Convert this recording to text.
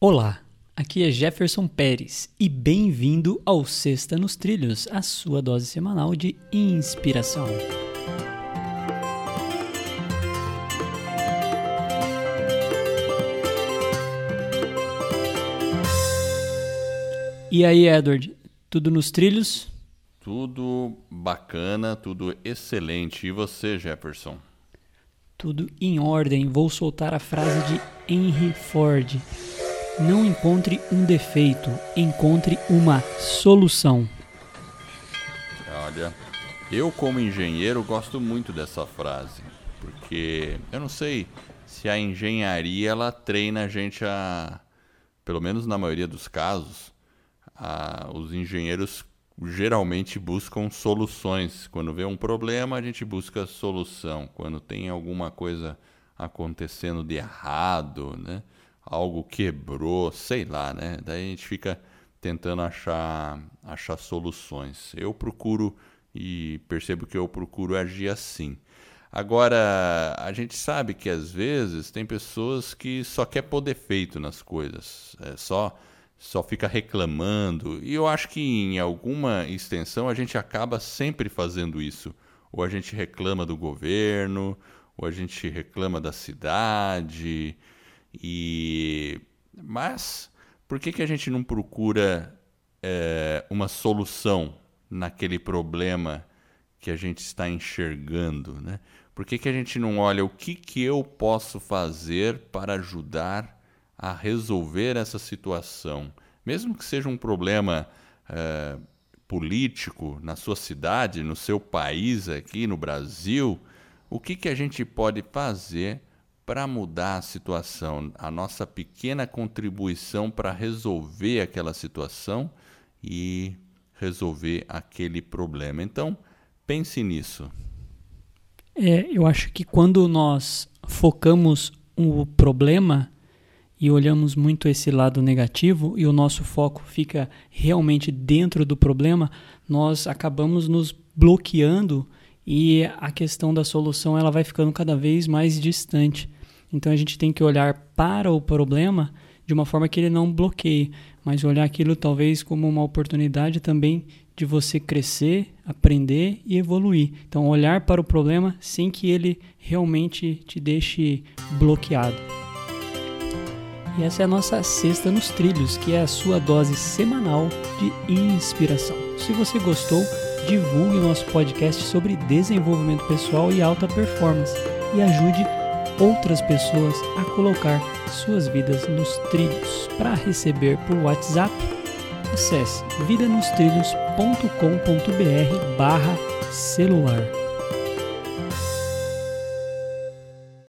Olá, aqui é Jefferson Pérez e bem-vindo ao Sexta nos Trilhos, a sua dose semanal de inspiração. E aí, Edward, tudo nos trilhos? Tudo bacana, tudo excelente. E você, Jefferson? Tudo em ordem. Vou soltar a frase de Henry Ford. Não encontre um defeito, encontre uma solução. Olha, eu como engenheiro gosto muito dessa frase, porque eu não sei se a engenharia ela treina a gente a, pelo menos na maioria dos casos, a, os engenheiros geralmente buscam soluções. Quando vê um problema, a gente busca solução. Quando tem alguma coisa acontecendo de errado, né? Algo quebrou, sei lá, né? Daí a gente fica tentando achar, achar soluções. Eu procuro e percebo que eu procuro agir assim. Agora, a gente sabe que às vezes tem pessoas que só quer pôr defeito nas coisas, é só só fica reclamando. E eu acho que em alguma extensão a gente acaba sempre fazendo isso. Ou a gente reclama do governo, ou a gente reclama da cidade, e mas por que, que a gente não procura é, uma solução naquele problema que a gente está enxergando, né? Por que, que a gente não olha o que, que eu posso fazer para ajudar a resolver essa situação, mesmo que seja um problema é, político na sua cidade, no seu país aqui no Brasil, o que, que a gente pode fazer para mudar a situação, a nossa pequena contribuição para resolver aquela situação e resolver aquele problema. Então, pense nisso. É, eu acho que quando nós focamos o problema e olhamos muito esse lado negativo e o nosso foco fica realmente dentro do problema, nós acabamos nos bloqueando e a questão da solução ela vai ficando cada vez mais distante. Então a gente tem que olhar para o problema de uma forma que ele não bloqueie, mas olhar aquilo talvez como uma oportunidade também de você crescer, aprender e evoluir. Então olhar para o problema sem que ele realmente te deixe bloqueado. E essa é a nossa sexta nos trilhos, que é a sua dose semanal de inspiração. Se você gostou, divulgue nosso podcast sobre desenvolvimento pessoal e alta performance e ajude outras pessoas a colocar suas vidas nos trilhos. Para receber por WhatsApp, acesse vidanostrilhos.com.br barra celular.